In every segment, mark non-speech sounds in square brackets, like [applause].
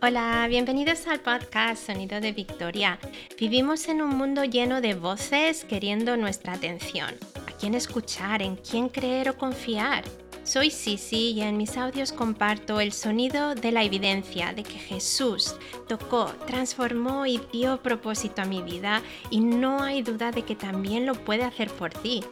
Hola, bienvenidos al podcast Sonido de Victoria. Vivimos en un mundo lleno de voces queriendo nuestra atención. ¿A quién escuchar? ¿En quién creer o confiar? Soy Sisi y en mis audios comparto el sonido de la evidencia de que Jesús tocó, transformó y dio propósito a mi vida y no hay duda de que también lo puede hacer por ti.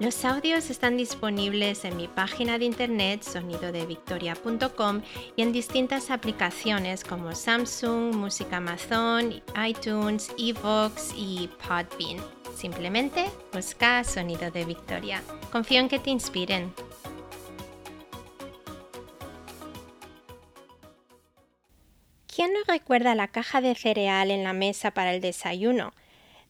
Los audios están disponibles en mi página de internet sonidodevictoria.com y en distintas aplicaciones como Samsung, Música Amazon, iTunes, Evox y Podbean. Simplemente busca Sonido de Victoria. Confío en que te inspiren. ¿Quién no recuerda la caja de cereal en la mesa para el desayuno?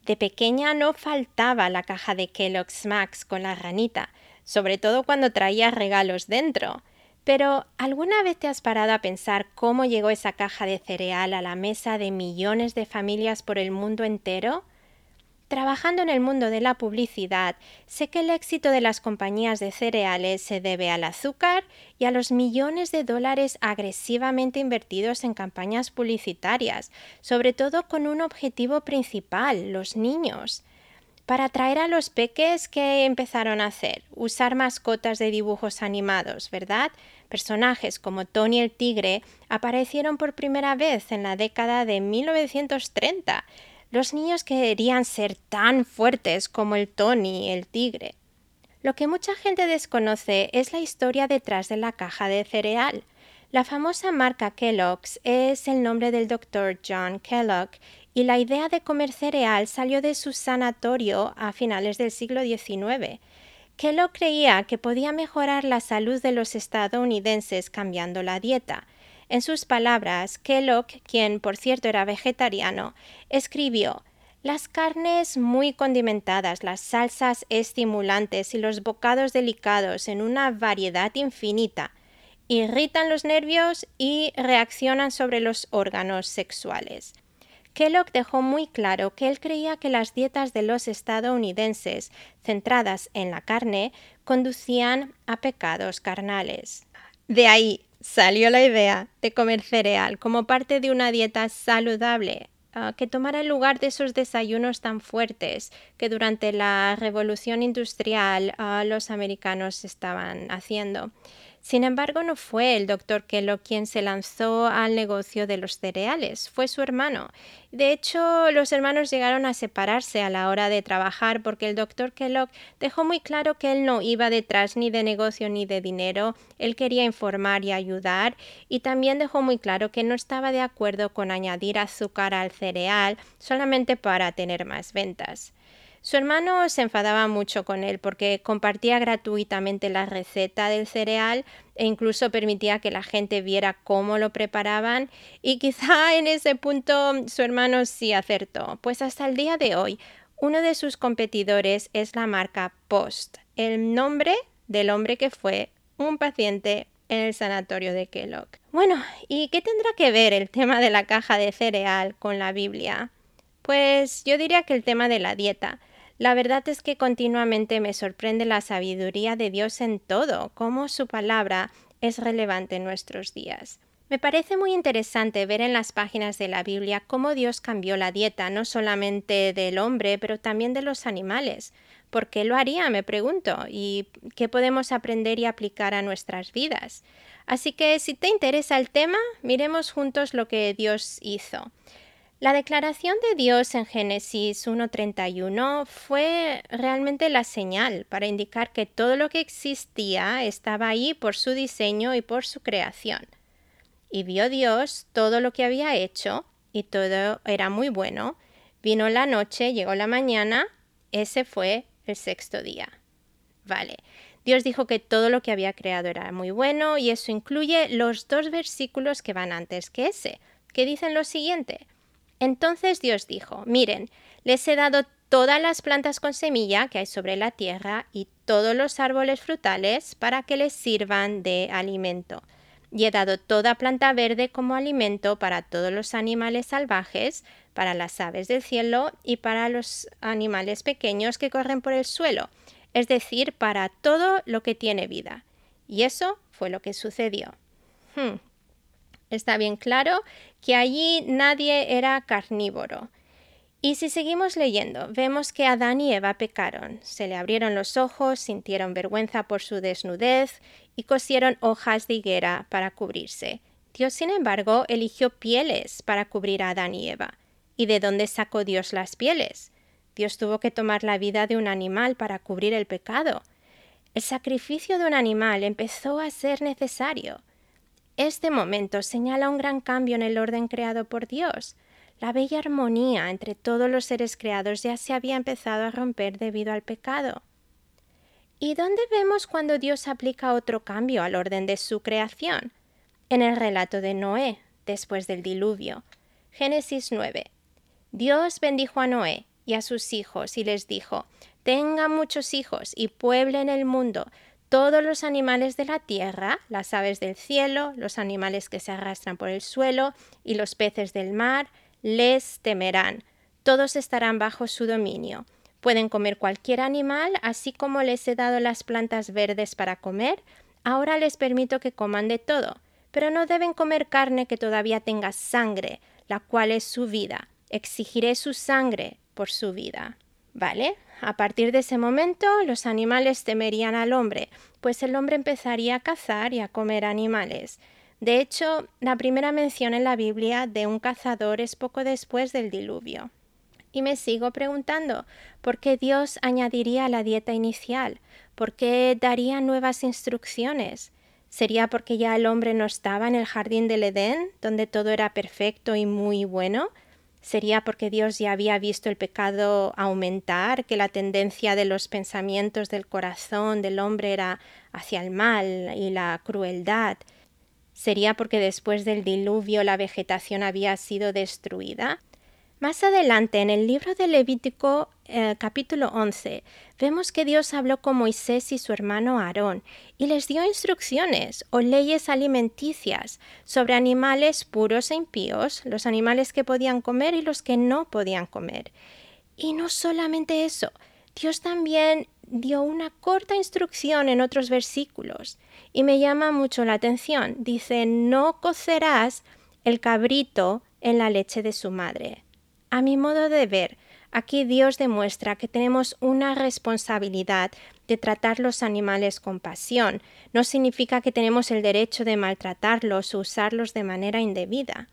De pequeña no faltaba la caja de Kellogg's Max con la ranita, sobre todo cuando traía regalos dentro. Pero ¿alguna vez te has parado a pensar cómo llegó esa caja de cereal a la mesa de millones de familias por el mundo entero? Trabajando en el mundo de la publicidad, sé que el éxito de las compañías de cereales se debe al azúcar y a los millones de dólares agresivamente invertidos en campañas publicitarias, sobre todo con un objetivo principal, los niños. Para atraer a los peques, ¿qué empezaron a hacer? Usar mascotas de dibujos animados, ¿verdad? Personajes como Tony el Tigre aparecieron por primera vez en la década de 1930 los niños querían ser tan fuertes como el Tony, el tigre. Lo que mucha gente desconoce es la historia detrás de la caja de cereal. La famosa marca Kellogg's es el nombre del doctor John Kellogg y la idea de comer cereal salió de su sanatorio a finales del siglo XIX. Kellogg creía que podía mejorar la salud de los estadounidenses cambiando la dieta. En sus palabras, Kellogg, quien por cierto era vegetariano, escribió las carnes muy condimentadas, las salsas estimulantes y los bocados delicados en una variedad infinita irritan los nervios y reaccionan sobre los órganos sexuales. Kellogg dejó muy claro que él creía que las dietas de los estadounidenses, centradas en la carne, conducían a pecados carnales. De ahí salió la idea de comer cereal como parte de una dieta saludable ah, que tomara el lugar de esos desayunos tan fuertes que durante la revolución industrial ah, los americanos estaban haciendo. Sin embargo, no fue el doctor Kellogg quien se lanzó al negocio de los cereales, fue su hermano. De hecho, los hermanos llegaron a separarse a la hora de trabajar porque el doctor Kellogg dejó muy claro que él no iba detrás ni de negocio ni de dinero, él quería informar y ayudar y también dejó muy claro que no estaba de acuerdo con añadir azúcar al cereal solamente para tener más ventas. Su hermano se enfadaba mucho con él porque compartía gratuitamente la receta del cereal e incluso permitía que la gente viera cómo lo preparaban y quizá [laughs] en ese punto su hermano sí acertó, pues hasta el día de hoy uno de sus competidores es la marca Post, el nombre del hombre que fue un paciente en el sanatorio de Kellogg. Bueno, ¿y qué tendrá que ver el tema de la caja de cereal con la Biblia? Pues yo diría que el tema de la dieta. La verdad es que continuamente me sorprende la sabiduría de Dios en todo, cómo su palabra es relevante en nuestros días. Me parece muy interesante ver en las páginas de la Biblia cómo Dios cambió la dieta, no solamente del hombre, pero también de los animales. ¿Por qué lo haría? Me pregunto. ¿Y qué podemos aprender y aplicar a nuestras vidas? Así que si te interesa el tema, miremos juntos lo que Dios hizo. La declaración de Dios en Génesis 1.31 fue realmente la señal para indicar que todo lo que existía estaba ahí por su diseño y por su creación. Y vio Dios todo lo que había hecho y todo era muy bueno. Vino la noche, llegó la mañana, ese fue el sexto día. Vale. Dios dijo que todo lo que había creado era muy bueno y eso incluye los dos versículos que van antes que ese, que dicen lo siguiente. Entonces Dios dijo, miren, les he dado todas las plantas con semilla que hay sobre la tierra y todos los árboles frutales para que les sirvan de alimento. Y he dado toda planta verde como alimento para todos los animales salvajes, para las aves del cielo y para los animales pequeños que corren por el suelo, es decir, para todo lo que tiene vida. Y eso fue lo que sucedió. Hmm. Está bien claro que allí nadie era carnívoro. Y si seguimos leyendo, vemos que Adán y Eva pecaron, se le abrieron los ojos, sintieron vergüenza por su desnudez y cosieron hojas de higuera para cubrirse. Dios, sin embargo, eligió pieles para cubrir a Adán y Eva. ¿Y de dónde sacó Dios las pieles? Dios tuvo que tomar la vida de un animal para cubrir el pecado. El sacrificio de un animal empezó a ser necesario. Este momento señala un gran cambio en el orden creado por Dios. La bella armonía entre todos los seres creados ya se había empezado a romper debido al pecado. ¿Y dónde vemos cuando Dios aplica otro cambio al orden de su creación? En el relato de Noé, después del diluvio. Génesis 9. Dios bendijo a Noé y a sus hijos y les dijo, Tengan muchos hijos y pueblen el mundo, todos los animales de la tierra, las aves del cielo, los animales que se arrastran por el suelo y los peces del mar, les temerán. Todos estarán bajo su dominio. Pueden comer cualquier animal, así como les he dado las plantas verdes para comer, ahora les permito que coman de todo, pero no deben comer carne que todavía tenga sangre, la cual es su vida. Exigiré su sangre por su vida. ¿Vale? A partir de ese momento los animales temerían al hombre, pues el hombre empezaría a cazar y a comer animales. De hecho, la primera mención en la Biblia de un cazador es poco después del diluvio. Y me sigo preguntando, ¿por qué Dios añadiría la dieta inicial? ¿Por qué daría nuevas instrucciones? ¿Sería porque ya el hombre no estaba en el jardín del Edén, donde todo era perfecto y muy bueno? ¿Sería porque Dios ya había visto el pecado aumentar, que la tendencia de los pensamientos del corazón del hombre era hacia el mal y la crueldad? ¿Sería porque después del diluvio la vegetación había sido destruida? Más adelante, en el libro de Levítico eh, capítulo 11, vemos que Dios habló con Moisés y su hermano Aarón y les dio instrucciones o leyes alimenticias sobre animales puros e impíos, los animales que podían comer y los que no podían comer. Y no solamente eso, Dios también dio una corta instrucción en otros versículos y me llama mucho la atención. Dice, no cocerás el cabrito en la leche de su madre. A mi modo de ver, aquí Dios demuestra que tenemos una responsabilidad de tratar los animales con pasión. No significa que tenemos el derecho de maltratarlos o usarlos de manera indebida.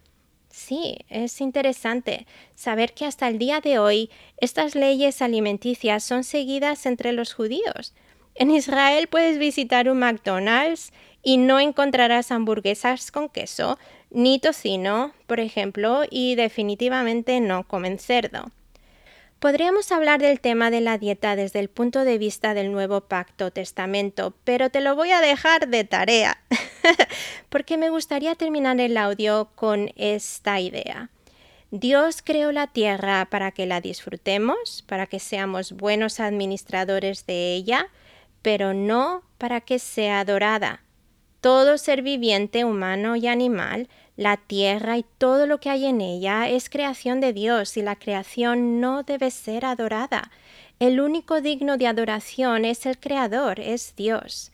Sí, es interesante saber que hasta el día de hoy estas leyes alimenticias son seguidas entre los judíos. En Israel puedes visitar un McDonald's y no encontrarás hamburguesas con queso, ni tocino, por ejemplo, y definitivamente no comen cerdo. Podríamos hablar del tema de la dieta desde el punto de vista del nuevo pacto testamento, pero te lo voy a dejar de tarea, [laughs] porque me gustaría terminar el audio con esta idea. Dios creó la tierra para que la disfrutemos, para que seamos buenos administradores de ella, pero no para que sea adorada. Todo ser viviente, humano y animal, la tierra y todo lo que hay en ella es creación de Dios y la creación no debe ser adorada. El único digno de adoración es el Creador, es Dios.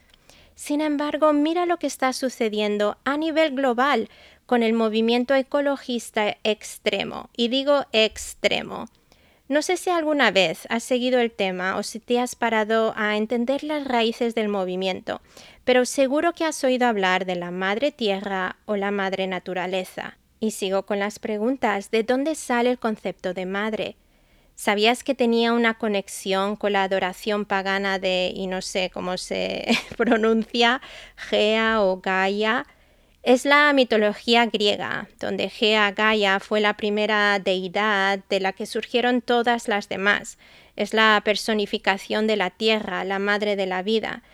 Sin embargo, mira lo que está sucediendo a nivel global con el movimiento ecologista extremo. Y digo extremo. No sé si alguna vez has seguido el tema o si te has parado a entender las raíces del movimiento, pero seguro que has oído hablar de la madre tierra o la madre naturaleza. Y sigo con las preguntas. ¿De dónde sale el concepto de madre? ¿Sabías que tenía una conexión con la adoración pagana de, y no sé cómo se [laughs] pronuncia, Gea o Gaia? Es la mitología griega, donde Gea Gaia fue la primera deidad de la que surgieron todas las demás. Es la personificación de la tierra, la madre de la vida.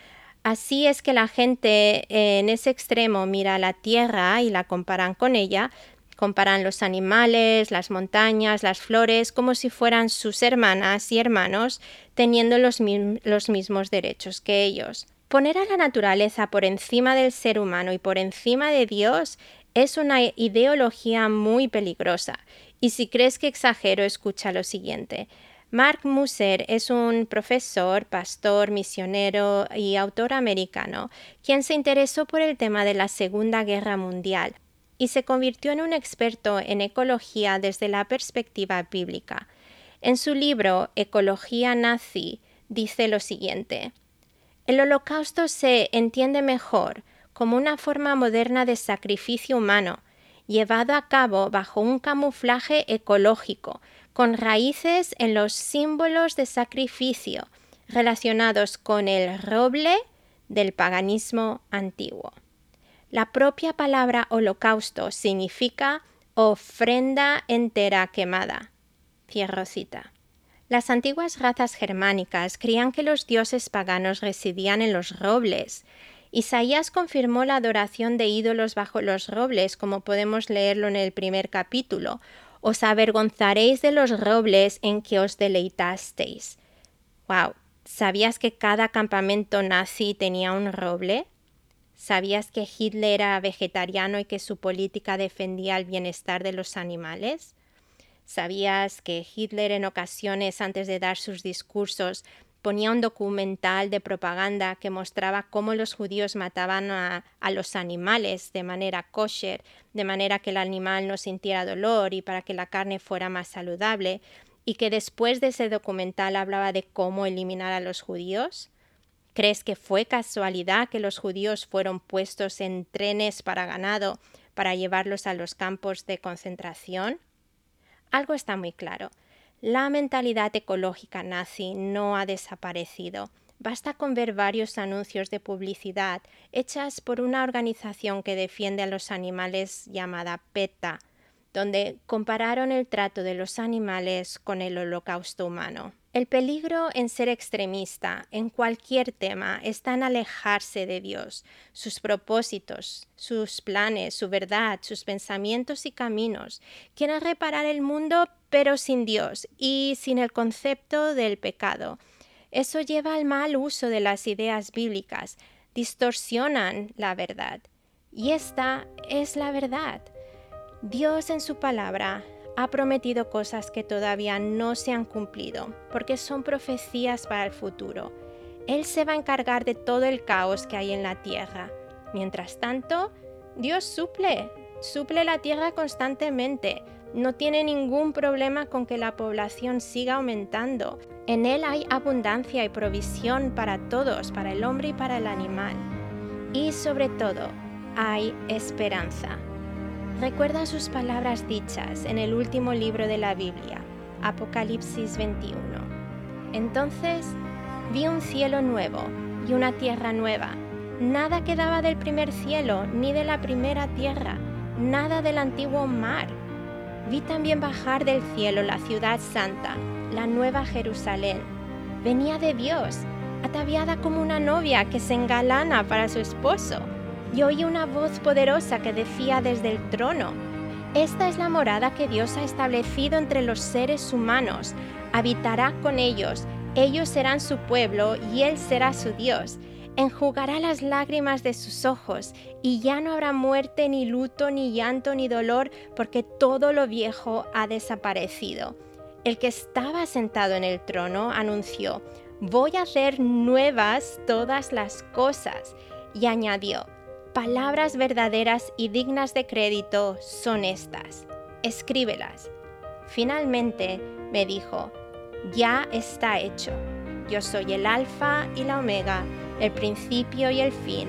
Así es que la gente en ese extremo mira la tierra y la comparan con ella, comparan los animales, las montañas, las flores, como si fueran sus hermanas y hermanos, teniendo los, los mismos derechos que ellos. Poner a la naturaleza por encima del ser humano y por encima de Dios es una ideología muy peligrosa. Y si crees que exagero, escucha lo siguiente. Mark Musser es un profesor, pastor, misionero y autor americano, quien se interesó por el tema de la Segunda Guerra Mundial y se convirtió en un experto en ecología desde la perspectiva bíblica. En su libro Ecología nazi dice lo siguiente El holocausto se entiende mejor como una forma moderna de sacrificio humano, llevado a cabo bajo un camuflaje ecológico, con raíces en los símbolos de sacrificio relacionados con el roble del paganismo antiguo. La propia palabra holocausto significa ofrenda entera quemada. Cierro cita. Las antiguas razas germánicas creían que los dioses paganos residían en los robles. Isaías confirmó la adoración de ídolos bajo los robles, como podemos leerlo en el primer capítulo, os avergonzaréis de los robles en que os deleitasteis. Wow, ¿sabías que cada campamento nazi tenía un roble? ¿Sabías que Hitler era vegetariano y que su política defendía el bienestar de los animales? ¿Sabías que Hitler en ocasiones antes de dar sus discursos ponía un documental de propaganda que mostraba cómo los judíos mataban a, los animales de manera kosher, de manera que el animal no sintiera dolor y para que la carne fuera más saludable, y que después de ese documental hablaba de cómo eliminar a los judíos? ¿Crees que fue casualidad que los judíos fueron puestos en trenes para ganado para llevarlos a los campos de concentración? Algo está muy claro. La mentalidad ecológica nazi no ha desaparecido. Basta con ver varios anuncios de publicidad hechas por una organización que defiende a los animales llamada PETA, donde compararon el trato de los animales con el holocausto humano. El peligro en ser extremista en cualquier tema está en alejarse de Dios, sus propósitos, sus planes, su verdad, sus pensamientos y caminos. Quieren reparar el mundo pero sin Dios y sin el concepto del pecado. Eso lleva al mal uso de las ideas bíblicas, distorsionan la verdad. Y esta es la verdad. Dios en su palabra ha prometido cosas que todavía no se han cumplido, porque son profecías para el futuro. Él se va a encargar de todo el caos que hay en la tierra. Mientras tanto, Dios suple, suple la tierra constantemente. No tiene ningún problema con que la población siga aumentando. En Él hay abundancia y provisión para todos, para el hombre y para el animal. Y sobre todo, hay esperanza. Recuerda sus palabras dichas en el último libro de la Biblia, Apocalipsis 21. Entonces vi un cielo nuevo y una tierra nueva. Nada quedaba del primer cielo ni de la primera tierra, nada del antiguo mar. Vi también bajar del cielo la ciudad santa, la nueva Jerusalén. Venía de Dios, ataviada como una novia que se engalana para su esposo y oí una voz poderosa que decía desde el trono, Esta es la morada que Dios ha establecido entre los seres humanos, habitará con ellos, ellos serán su pueblo y Él será su Dios. Enjugará las lágrimas de sus ojos, y ya no habrá muerte, ni luto, ni llanto, ni dolor, porque todo lo viejo ha desaparecido. El que estaba sentado en el trono anunció, Voy a hacer nuevas todas las cosas, y añadió, palabras verdaderas y dignas de crédito son estas. Escríbelas. Finalmente me dijo, ya está hecho. Yo soy el alfa y la omega, el principio y el fin.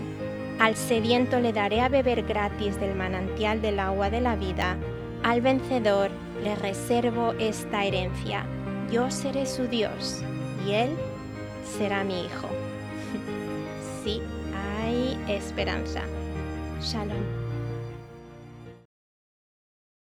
Al sediento le daré a beber gratis del manantial del agua de la vida. Al vencedor le reservo esta herencia. Yo seré su Dios y él será mi hijo. [laughs] sí esperanza. Shalom.